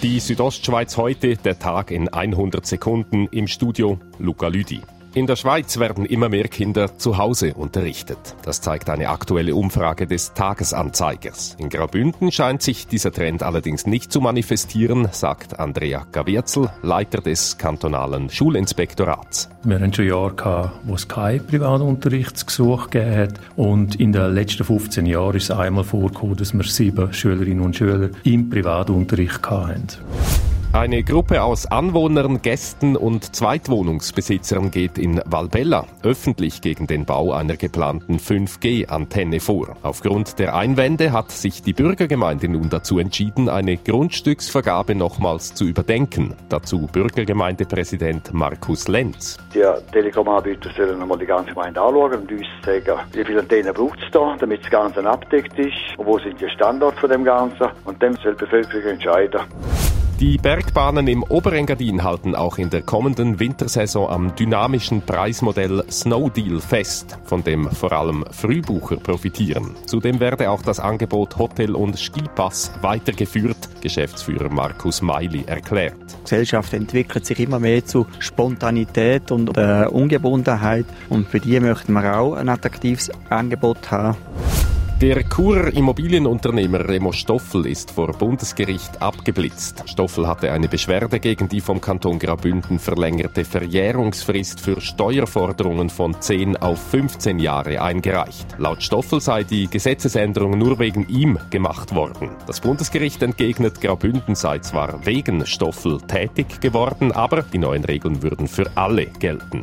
Die Südostschweiz heute, der Tag in 100 Sekunden im Studio Luca Lüdi. In der Schweiz werden immer mehr Kinder zu Hause unterrichtet. Das zeigt eine aktuelle Umfrage des Tagesanzeigers. In Graubünden scheint sich dieser Trend allerdings nicht zu manifestieren, sagt Andrea Gavierzel, Leiter des kantonalen Schulinspektorats. Wir haben schon Jahre gehabt, wo es kein Privatunterrichtsgesuch gegeben hat. Und in den letzten 15 Jahren ist es einmal vorgekommen, dass wir sieben Schülerinnen und Schüler im Privatunterricht hatten. Eine Gruppe aus Anwohnern, Gästen und Zweitwohnungsbesitzern geht in Valbella öffentlich gegen den Bau einer geplanten 5G-Antenne vor. Aufgrund der Einwände hat sich die Bürgergemeinde nun dazu entschieden, eine Grundstücksvergabe nochmals zu überdenken. Dazu Bürgergemeindepräsident Markus Lenz. Die Telekom-Anbieter sollen nochmal die ganze Gemeinde anschauen und uns sagen, wie viele Antennen braucht es da, damit das Ganze abdeckt ist, und wo sind die Standorte von dem Ganzen. Und dann soll die Bevölkerung entscheiden. Die Bergbahnen im Oberengadin halten auch in der kommenden Wintersaison am dynamischen Preismodell Snow Deal fest, von dem vor allem Frühbucher profitieren. Zudem werde auch das Angebot Hotel und Skipass weitergeführt, Geschäftsführer Markus Meili erklärt. Die Gesellschaft entwickelt sich immer mehr zu Spontanität und äh, Ungebundenheit und für die möchten wir auch ein attraktives Angebot haben. Der Churer Immobilienunternehmer Remo Stoffel ist vor Bundesgericht abgeblitzt. Stoffel hatte eine Beschwerde gegen die vom Kanton Graubünden verlängerte Verjährungsfrist für Steuerforderungen von 10 auf 15 Jahre eingereicht. Laut Stoffel sei die Gesetzesänderung nur wegen ihm gemacht worden. Das Bundesgericht entgegnet, Graubünden sei zwar wegen Stoffel tätig geworden, aber die neuen Regeln würden für alle gelten.